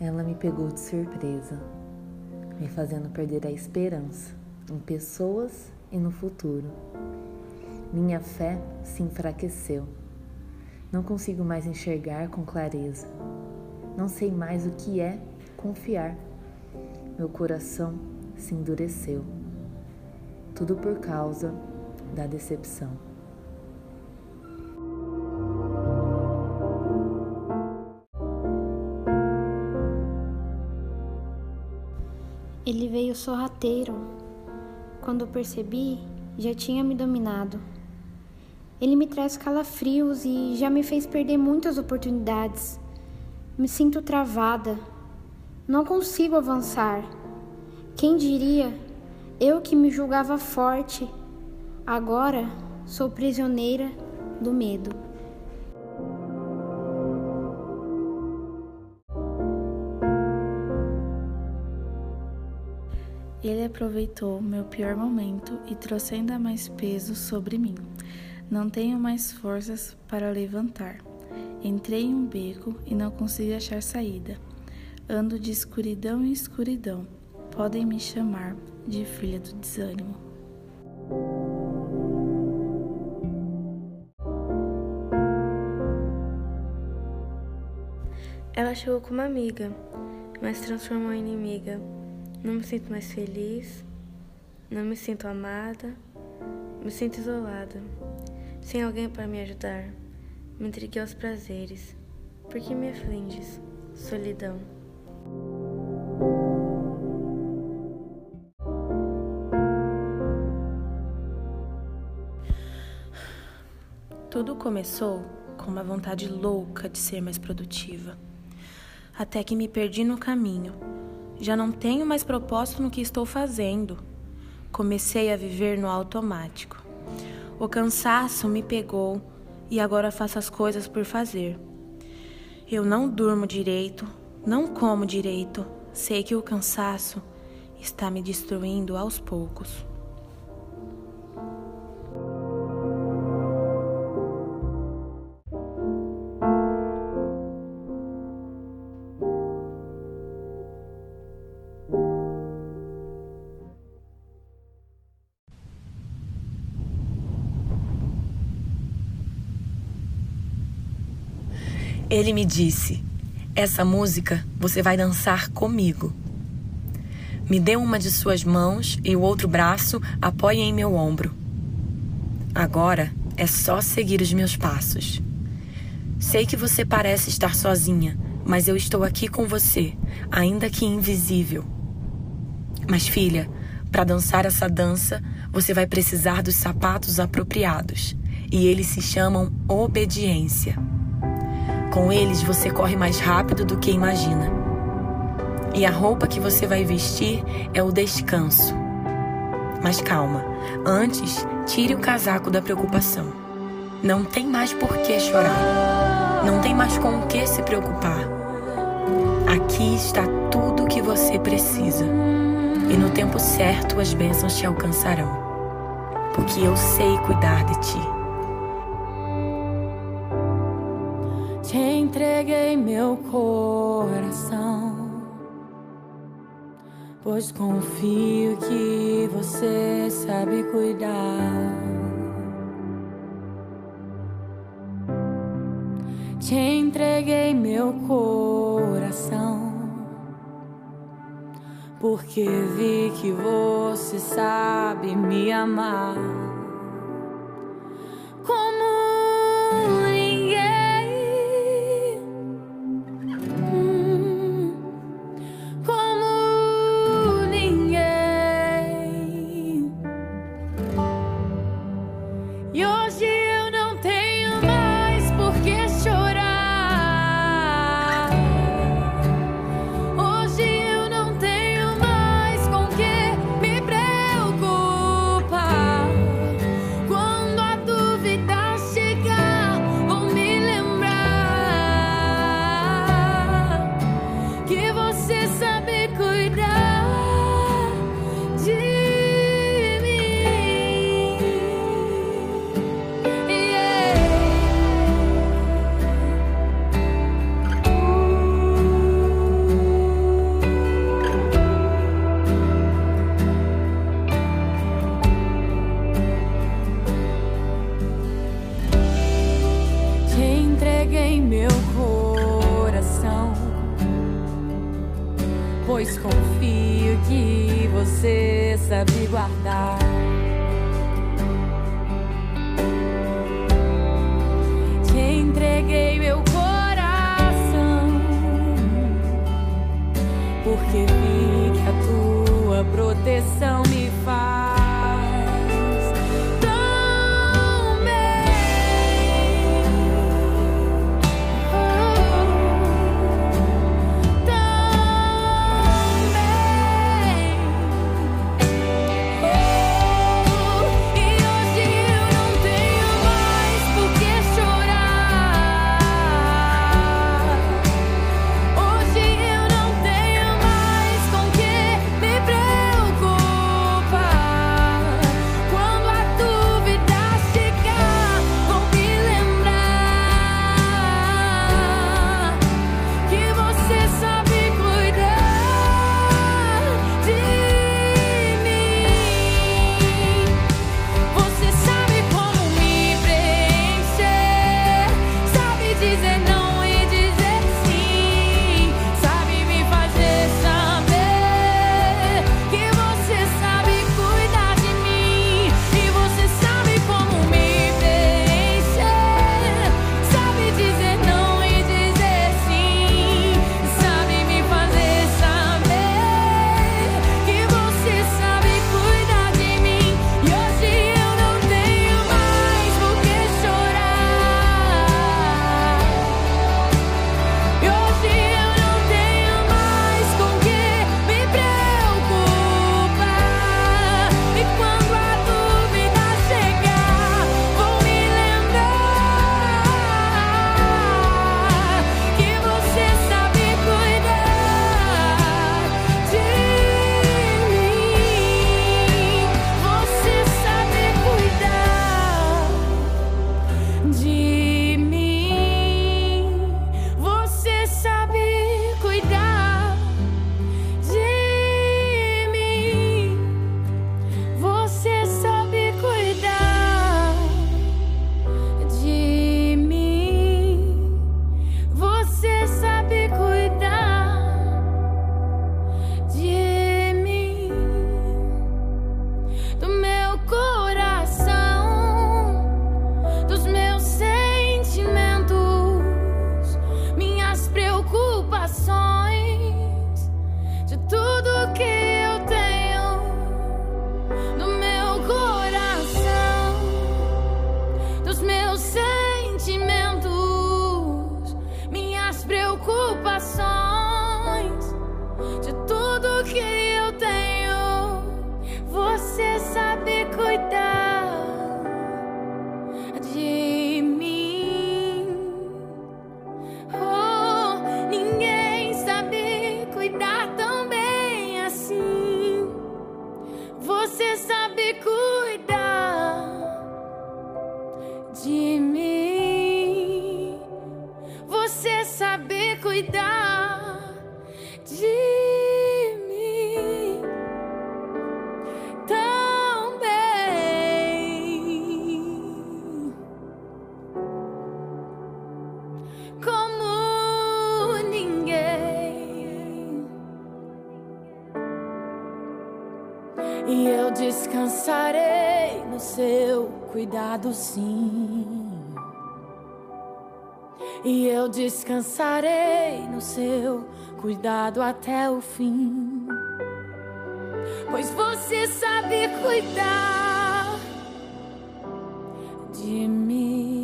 Ela me pegou de surpresa, me fazendo perder a esperança em pessoas e no futuro. Minha fé se enfraqueceu. Não consigo mais enxergar com clareza. Não sei mais o que é confiar. Meu coração se endureceu. Tudo por causa da decepção. Ele veio sorrateiro. Quando percebi, já tinha me dominado. Ele me traz calafrios e já me fez perder muitas oportunidades. Me sinto travada. Não consigo avançar. Quem diria? Eu que me julgava forte, agora sou prisioneira do medo. Aproveitou meu pior momento e trouxe ainda mais peso sobre mim. Não tenho mais forças para levantar. Entrei em um beco e não consigo achar saída. Ando de escuridão em escuridão. Podem me chamar de filha do desânimo. Ela chegou como amiga, mas transformou em inimiga. Não me sinto mais feliz, não me sinto amada, me sinto isolada sem alguém para me ajudar. Me entreguei aos prazeres. Por que me afliges, solidão? Tudo começou com uma vontade louca de ser mais produtiva. Até que me perdi no caminho. Já não tenho mais propósito no que estou fazendo. Comecei a viver no automático. O cansaço me pegou e agora faço as coisas por fazer. Eu não durmo direito, não como direito, sei que o cansaço está me destruindo aos poucos. Ele me disse: Essa música você vai dançar comigo. Me dê uma de suas mãos e o outro braço apoie em meu ombro. Agora é só seguir os meus passos. Sei que você parece estar sozinha, mas eu estou aqui com você, ainda que invisível. Mas, filha, para dançar essa dança, você vai precisar dos sapatos apropriados, e eles se chamam obediência. Com eles você corre mais rápido do que imagina. E a roupa que você vai vestir é o descanso. Mas calma, antes tire o casaco da preocupação. Não tem mais por que chorar. Não tem mais com o que se preocupar. Aqui está tudo o que você precisa. E no tempo certo as bênçãos te alcançarão. Porque eu sei cuidar de ti. Entreguei meu coração, pois confio que você sabe cuidar. Te entreguei meu coração, porque vi que você sabe me amar. Sabe guardar. Te entreguei meu coração, porque vi que a tua proteção de mim. Você saber cuidar. e eu descansarei no seu cuidado, sim. E eu descansarei no seu cuidado até o fim. Pois você sabe cuidar de mim.